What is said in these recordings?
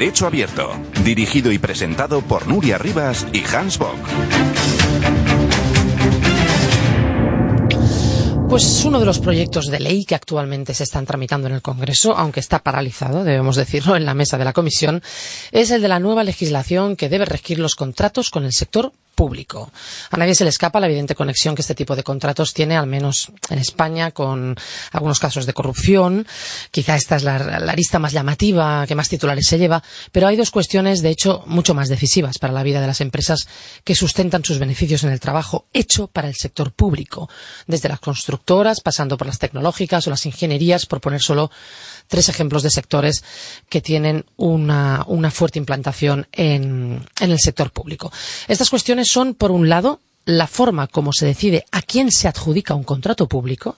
Derecho Abierto, dirigido y presentado por Nuria Rivas y Hans Bock. Pues uno de los proyectos de ley que actualmente se están tramitando en el Congreso, aunque está paralizado, debemos decirlo, en la mesa de la Comisión, es el de la nueva legislación que debe regir los contratos con el sector público. A nadie se le escapa la evidente conexión que este tipo de contratos tiene, al menos en España, con algunos casos de corrupción. Quizá esta es la, la arista más llamativa, que más titulares se lleva, pero hay dos cuestiones, de hecho, mucho más decisivas para la vida de las empresas que sustentan sus beneficios en el trabajo hecho para el sector público, desde las constructoras, pasando por las tecnológicas o las ingenierías, por poner solo tres ejemplos de sectores que tienen una, una fuerte implantación en, en el sector público. Estas cuestiones son, por un lado, la forma como se decide a quién se adjudica un contrato público,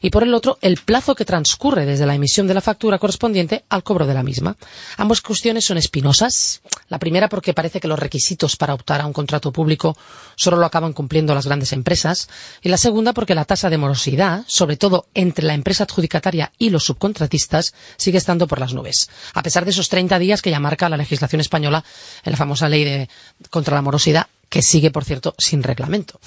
y por el otro el plazo que transcurre desde la emisión de la factura correspondiente al cobro de la misma. Ambas cuestiones son espinosas. La primera porque parece que los requisitos para optar a un contrato público solo lo acaban cumpliendo las grandes empresas y la segunda porque la tasa de morosidad, sobre todo entre la empresa adjudicataria y los subcontratistas, sigue estando por las nubes, a pesar de esos 30 días que ya marca la legislación española en la famosa ley de, contra la morosidad, que sigue, por cierto, sin reglamento.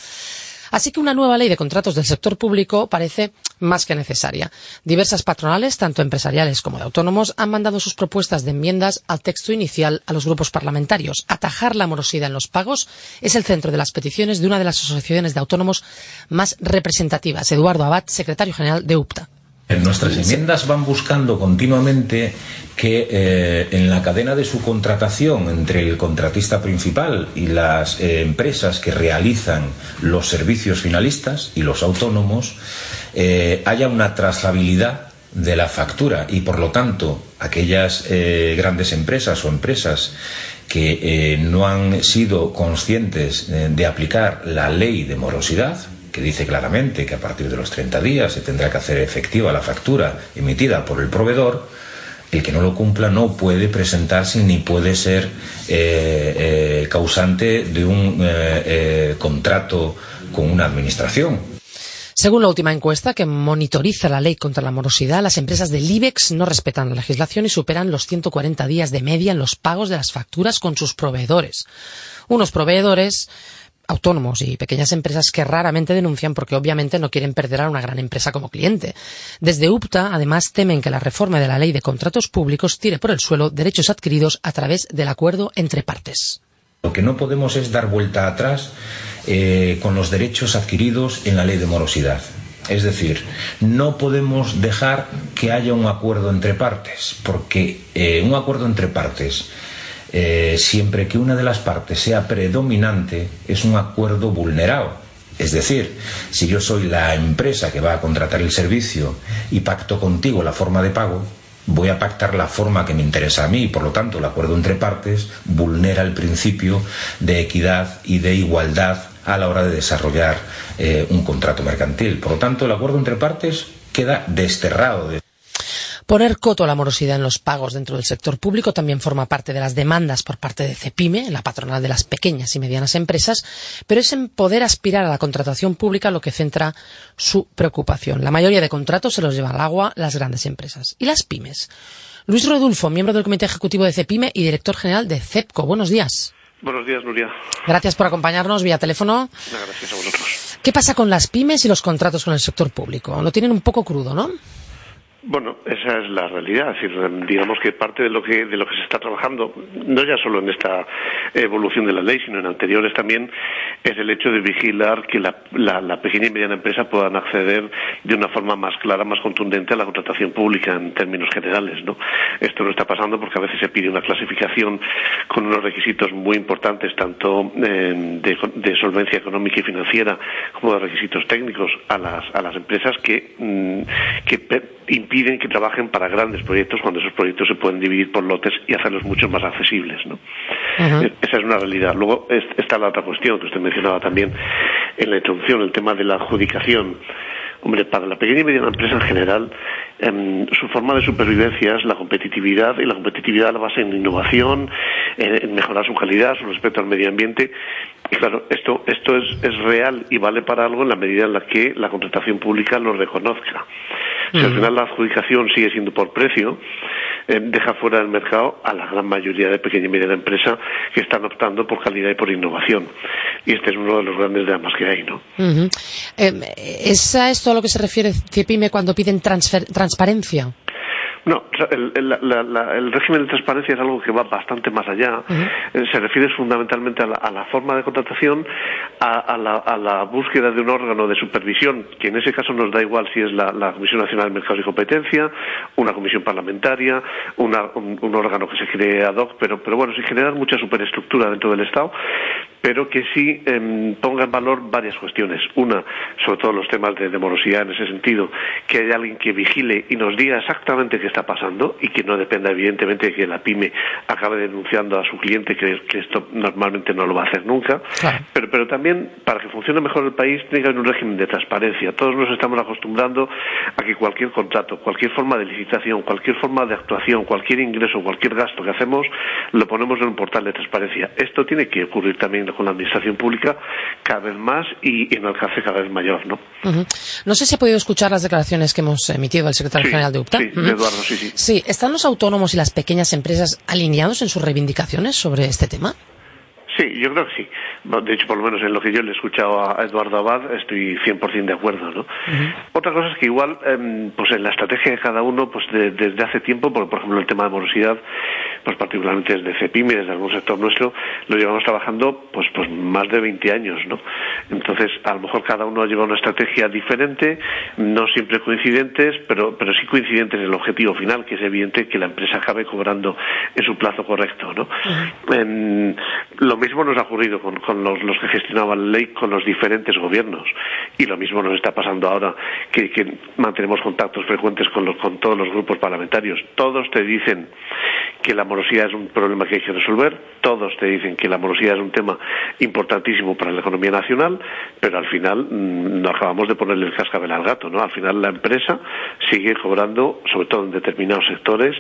Así que una nueva ley de contratos del sector público parece más que necesaria. Diversas patronales, tanto empresariales como de autónomos, han mandado sus propuestas de enmiendas al texto inicial a los grupos parlamentarios. Atajar la morosidad en los pagos es el centro de las peticiones de una de las asociaciones de autónomos más representativas, Eduardo Abad, secretario general de UPTA. En nuestras enmiendas van buscando continuamente que eh, en la cadena de subcontratación entre el contratista principal y las eh, empresas que realizan los servicios finalistas y los autónomos eh, haya una trazabilidad de la factura y por lo tanto aquellas grandes empresas o empresas que no han sido conscientes de aplicar la ley de morosidad que dice claramente que a partir de los 30 días se tendrá que hacer efectiva la factura emitida por el proveedor, el que no lo cumpla no puede presentarse ni puede ser eh, eh, causante de un eh, contrato con una administración. Según la última encuesta que monitoriza la ley contra la morosidad, las empresas del IBEX no respetan la legislación y superan los 140 días de media en los pagos de las facturas con sus proveedores. Unos proveedores autónomos y pequeñas empresas que raramente denuncian porque obviamente no quieren perder a una gran empresa como cliente. Desde UPTA, además, temen que la reforma de la ley de contratos públicos tire por el suelo derechos adquiridos a través del acuerdo entre partes. Lo que no podemos es dar vuelta atrás eh, con los derechos adquiridos en la ley de morosidad. Es decir, no podemos dejar que haya un acuerdo entre partes, porque eh, un acuerdo entre partes eh, siempre que una de las partes sea predominante, es un acuerdo vulnerado. Es decir, si yo soy la empresa que va a contratar el servicio y pacto contigo la forma de pago, voy a pactar la forma que me interesa a mí y por lo tanto el acuerdo entre partes vulnera el principio de equidad y de igualdad a la hora de desarrollar eh, un contrato mercantil. Por lo tanto, el acuerdo entre partes queda desterrado. De Poner coto a la morosidad en los pagos dentro del sector público también forma parte de las demandas por parte de CEPIME, la patronal de las pequeñas y medianas empresas, pero es en poder aspirar a la contratación pública lo que centra su preocupación. La mayoría de contratos se los lleva al agua las grandes empresas. ¿Y las pymes? Luis Rodulfo, miembro del Comité Ejecutivo de CEPIME y director general de CEPCO. Buenos días. Buenos días, Nuria. Gracias por acompañarnos vía teléfono. Gracias a vosotros. ¿Qué pasa con las pymes y los contratos con el sector público? Lo tienen un poco crudo, ¿no? Bueno, esa es la realidad. Digamos que parte de lo que de lo que se está trabajando, no ya solo en esta evolución de la ley, sino en anteriores también, es el hecho de vigilar que la, la, pequeña y mediana empresa puedan acceder de una forma más clara, más contundente a la contratación pública en términos generales. ¿no? Esto no está pasando porque a veces se pide una clasificación con unos requisitos muy importantes, tanto eh, de, de, solvencia económica y financiera como de requisitos técnicos a las, a las empresas que, mmm, que impiden que trabajen para grandes proyectos cuando esos proyectos se pueden dividir por lotes y hacerlos mucho más accesibles. ¿no? Uh -huh. Esa es una realidad. Luego está la otra cuestión que usted mencionaba también en la introducción, el tema de la adjudicación. Hombre, para la pequeña y mediana empresa en general, eh, su forma de supervivencia es la competitividad y la competitividad la basa en innovación, en mejorar su calidad, su respeto al medio ambiente. Y claro, esto, esto es, es real y vale para algo en la medida en la que la contratación pública lo reconozca. Si al final la adjudicación sigue siendo por precio, eh, deja fuera del mercado a la gran mayoría de pequeña y mediana empresa que están optando por calidad y por innovación. Y este es uno de los grandes dramas que hay, ¿no? ¿Es a esto a lo que se refiere CIPIME cuando piden transparencia? No, el, el, régimen de transparencia es algo que va bastante más allá. Eh, se refiere fundamentalmente a la, forma de contratación, a, la, búsqueda de un órgano de supervisión, que en ese caso nos da igual si es la, Comisión Nacional de Mercados y Competencia, una comisión parlamentaria, un, órgano que se cree ad hoc, pero, pero bueno, sin generar mucha superestructura dentro del Estado, pero que sí eh, ponga en valor varias cuestiones. Una, sobre todo los temas de, morosidad en ese sentido, que haya alguien que vigile y nos diga exactamente qué está pasando y que no dependa evidentemente de que la pyme acabe denunciando a su cliente, que, esto normalmente no lo va a hacer nunca. Pero, pero también, para que funcione mejor el país, tiene que haber un régimen de transparencia. Todos nos estamos acostumbrando a que cualquier contrato, cualquier forma de licitación, cualquier forma de actuación, cualquier ingreso, cualquier gasto que hacemos, lo ponemos en un portal de transparencia. Esto tiene que ocurrir también con la administración pública cada vez más y, en alcance cada vez mayor, ¿no? No sé si ha podido escuchar las declaraciones que hemos emitido del secretario general de UPTA. Sí, Eduardo, sí, sí. Sí, ¿están los autónomos y las pequeñas empresas alineados en sus reivindicaciones sobre este tema? Sí, yo creo que sí. De hecho, por lo menos en lo que yo le he escuchado a Eduardo Abad, estoy 100% de acuerdo, ¿no? Otra cosa es que igual, em, pues en la estrategia de cada uno, pues desde hace tiempo, por, por ejemplo, el tema de morosidad, pues particularmente desde CEPIME, desde algún sector nuestro, lo llevamos trabajando pues, pues más de 20 años, ¿no? Entonces, a lo mejor cada uno ha llevado una estrategia diferente, no siempre coincidentes, pero, pero sí coincidentes en el objetivo final, que es evidente que la empresa acabe cobrando en su plazo correcto, ¿no? Lo mismo nos ha ocurrido con, con los, los, que gestionaban ley con los diferentes gobiernos y lo mismo nos está pasando ahora que, mantenemos contactos frecuentes con, los, con todos los grupos parlamentarios. Todos te dicen que la morosidad es un problema que hay que resolver, todos te dicen que la morosidad es un tema importantísimo para la economía nacional, pero al final mm, no acabamos de ponerle el cascabel al gato, ¿no? Al final la empresa sigue cobrando, sobre todo en determinados sectores,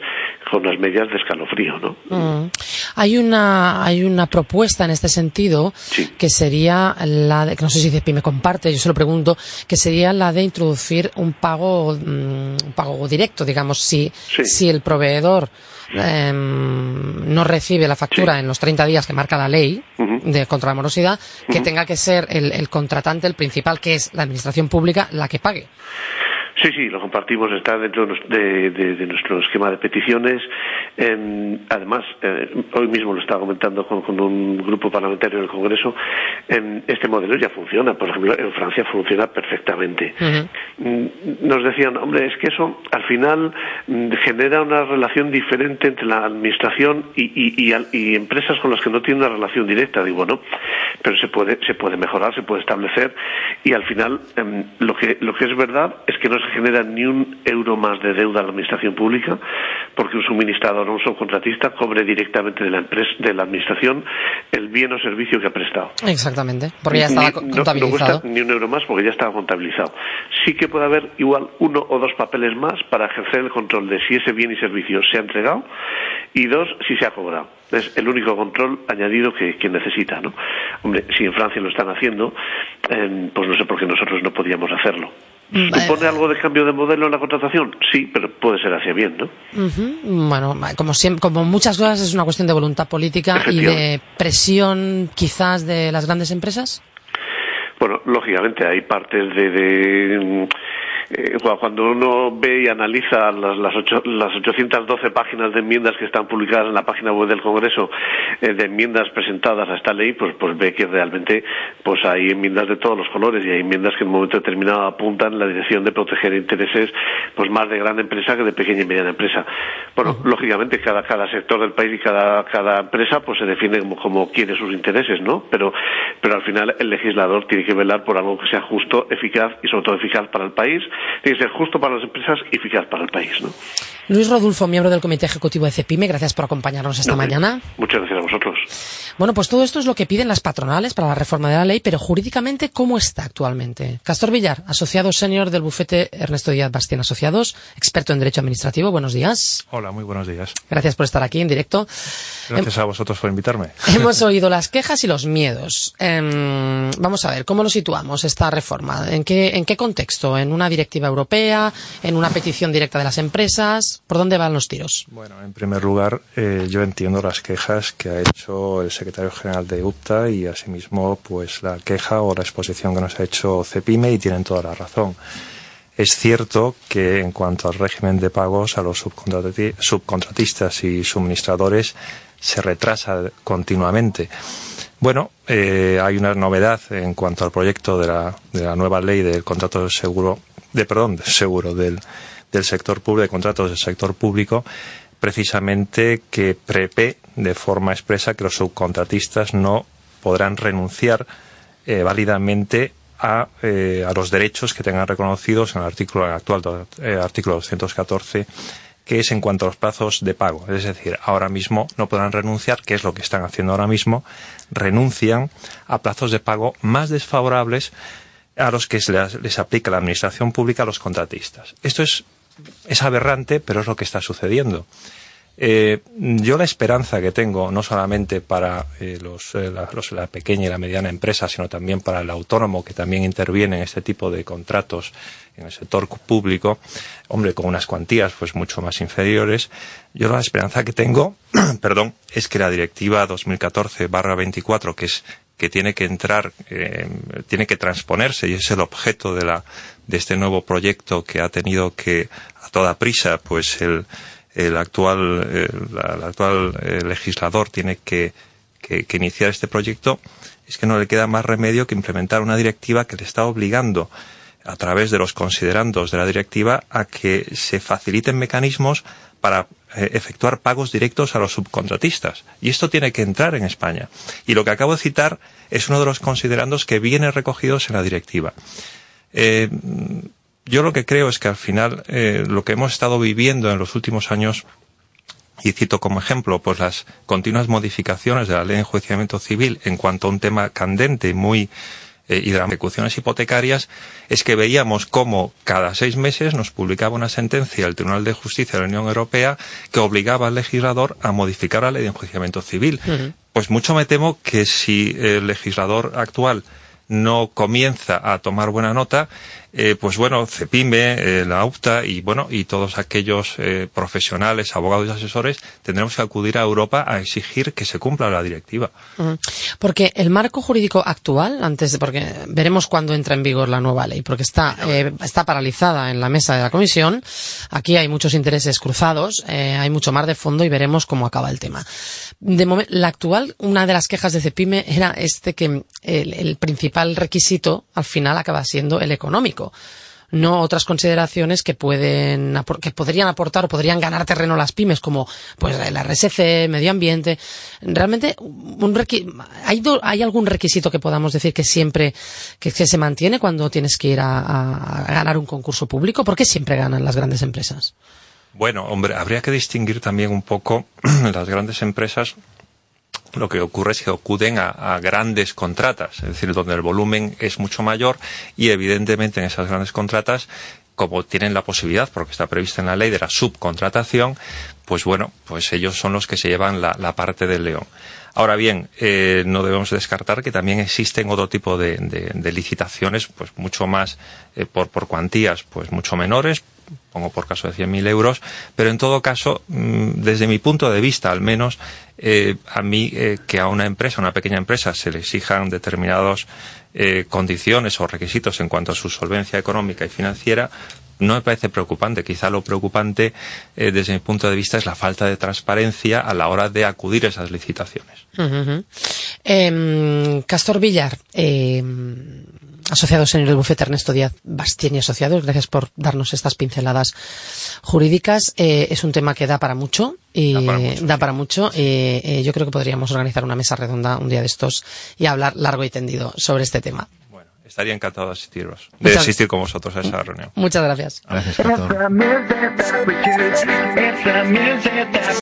con las medias de escalofrío, ¿no? Mm. Hay una hay una propuesta en este sentido que sería la de, que no sé si me comparte, yo se lo pregunto, que sería la de introducir un pago mm, un pago directo, digamos, si si el proveedor Em, no recibe la factura en los 30 días que marca la ley de contra la morosidad, que tenga que ser el contratante, el principal, que es la administración pública, la que pague. Sí, sí, lo compartimos, está dentro de, nuestro esquema de peticiones. además, eh, hoy mismo lo estaba comentando con, un grupo parlamentario del Congreso, este modelo ya funciona. Por ejemplo, en Francia funciona perfectamente. Mm, nos decían, hombre, es que eso al final mm, genera una relación diferente entre la administración y, empresas con las que no tienen una relación directa. Digo, no, pero se puede, se puede mejorar, se puede establecer y al final em, lo, que, lo que es verdad que no se genera ni un euro más de deuda a la administración pública porque un suministrador o un subcontratista cobre directamente de la empresa, de la administración el bien o servicio que ha prestado. Exactamente, porque ya estaba contabilizado. No, cuesta ni un euro más porque ya estaba contabilizado. Sí que puede haber igual uno o dos papeles más para ejercer el control de si ese bien y servicio se ha entregado y dos, si se ha cobrado. Es el único control añadido que, necesita, ¿no? Hombre, si en Francia lo están haciendo, eh, pues no sé por qué nosotros no podíamos hacerlo. ¿Supone algo de cambio de modelo en la contratación? Sí, pero puede ser hacia bien, ¿no? Bueno, como, siempre, como muchas cosas es una cuestión de voluntad política y de presión quizás de las grandes empresas. Bueno, lógicamente hay partes de eh, cuando uno ve y analiza las, las, ocho, las 812 páginas de enmiendas que están publicadas en la página web del Congreso eh, de enmiendas presentadas a esta ley, pues, pues ve que realmente pues hay enmiendas de todos los colores y hay enmiendas que en un momento determinado apuntan en la dirección de proteger intereses pues más de gran empresa que de pequeña y mediana empresa. Bueno, lógicamente cada, cada sector del país y cada, cada empresa pues se define como, como quiere sus intereses, ¿no? Pero, pero al final el legislador tiene que velar por algo que sea justo, eficaz y sobre todo eficaz para el país tiene que ser justo para las empresas y eficaz para el país. ¿no? Luis Rodulfo, miembro del Comité Ejecutivo de CEPIME, gracias por acompañarnos esta mañana. Muchas gracias a vosotros. Bueno, pues todo esto es lo que piden las patronales para la reforma de la ley, pero jurídicamente, ¿cómo está actualmente? Castor Villar, asociado senior del bufete Ernesto Díaz Bastien Asociados, experto en Derecho Administrativo. Buenos días. Hola, muy buenos días. Gracias por estar aquí en directo. Gracias a vosotros por invitarme. Hemos oído las quejas y los miedos. Em, vamos a ver, ¿cómo lo situamos esta reforma? ¿En qué, ¿En qué contexto? ¿En una directiva europea? ¿En una petición directa de las empresas? ¿Por dónde van los tiros? Bueno, en primer lugar, eh, yo entiendo las quejas que ha hecho el secretario general de UPTA y asimismo, pues la queja o la exposición que nos ha hecho CEPIME y tienen toda la razón. Es cierto que en cuanto al régimen de pagos a los subcontratistas y suministradores se retrasa continuamente. Bueno, eh, hay una novedad en cuanto al proyecto de la, de la nueva ley del contrato de seguro, de perdón, de seguro del, del sector público, de contratos del sector público, precisamente que prevé de forma expresa que los subcontratistas no podrán renunciar eh, válidamente a, eh, a, los derechos que tengan reconocidos en el artículo actual eh, artículo 214 que es en cuanto a los plazos de pago. Es decir, ahora mismo no podrán renunciar, que es lo que están haciendo ahora mismo, renuncian a plazos de pago más desfavorables a los que les, les aplica la Administración Pública a los contratistas. Esto es, es aberrante, pero es lo que está sucediendo. Eh, yo la esperanza que tengo, no solamente para eh, los, eh, la, los, la, pequeña y la mediana empresa, sino también para el autónomo que también interviene en este tipo de contratos en el sector público, hombre, con unas cuantías pues mucho más inferiores, yo la esperanza que tengo, perdón, es que la directiva 2014-24, que es que tiene que entrar, eh, tiene que transponerse y es el objeto de la de este nuevo proyecto que ha tenido que a toda prisa, pues el el actual, el, el actual eh, legislador tiene que, que, que, iniciar este proyecto, es que no le queda más remedio que implementar una directiva que le está obligando a través de los considerandos de la directiva a que se faciliten mecanismos para eh, efectuar pagos directos a los subcontratistas. Y esto tiene que entrar en España. Y lo que acabo de citar es uno de los considerandos que viene recogidos en la directiva. Eh, yo lo que creo es que al final eh, lo que hemos estado viviendo en los últimos años y cito como ejemplo pues las continuas modificaciones de la ley de enjuiciamiento civil en cuanto a un tema candente y muy eh, y de las ejecuciones hipotecarias es que veíamos cómo cada seis meses nos publicaba una sentencia del Tribunal de Justicia de la Unión Europea que obligaba al legislador a modificar la ley de enjuiciamiento civil. Uh -huh. Pues mucho me temo que si el legislador actual no comienza a tomar buena nota, eh, pues bueno, CEPIME, eh, la UPTA y bueno, y todos aquellos eh, profesionales, abogados y asesores tendremos que acudir a Europa a exigir que se cumpla la directiva. Porque el marco jurídico actual, antes de, porque veremos cuándo entra en vigor la nueva ley, porque está, está paralizada en la mesa de la comisión, aquí hay muchos intereses cruzados, hay mucho mar de fondo y veremos cómo acaba el tema. De momento, la actual, una de las quejas de CEPIME era este que el principal requisito al final acaba siendo el económico no otras consideraciones que pueden que podrían aportar o podrían ganar terreno las pymes como pues el RSC, medio ambiente. Realmente un hay, hay algún requisito que podamos decir que siempre que, se mantiene cuando tienes que ir a, a ganar un concurso público, ¿por qué siempre ganan las grandes empresas? Bueno, hombre, habría que distinguir también un poco las grandes empresas lo que ocurre es que acuden a, grandes contratas, es decir, donde el volumen es mucho mayor y evidentemente en esas grandes contratas, como tienen la posibilidad, porque está prevista en la ley de la subcontratación, pues bueno, pues ellos son los que se llevan la, parte del león. Ahora bien, eh, no debemos descartar que también existen otro tipo de licitaciones, pues mucho más eh, por, por cuantías, pues mucho menores, pongo por caso de 100.000 euros, pero en todo caso, mm, desde mi punto de vista al menos, eh, a mí eh, que a una empresa, una pequeña empresa, se le exijan determinadas eh, condiciones o requisitos en cuanto a su solvencia económica y financiera, no me parece preocupante. Quizá lo preocupante, desde mi punto de vista, es la falta de transparencia a la hora de acudir a esas licitaciones. Eh, Castor Villar, eh, asociados en el bufete Ernesto Díaz Bastien y Asociados. Gracias por darnos estas pinceladas jurídicas. Eh, es un tema que da para mucho. Y da para mucho. Da para mucho. Eh, eh, yo creo que podríamos organizar una mesa redonda un día de estos y hablar largo y tendido sobre este tema. Bueno, estaría encantado de asistiros, de Muchas... asistir con vosotros a esa reunión. Muchas gracias. Gracias,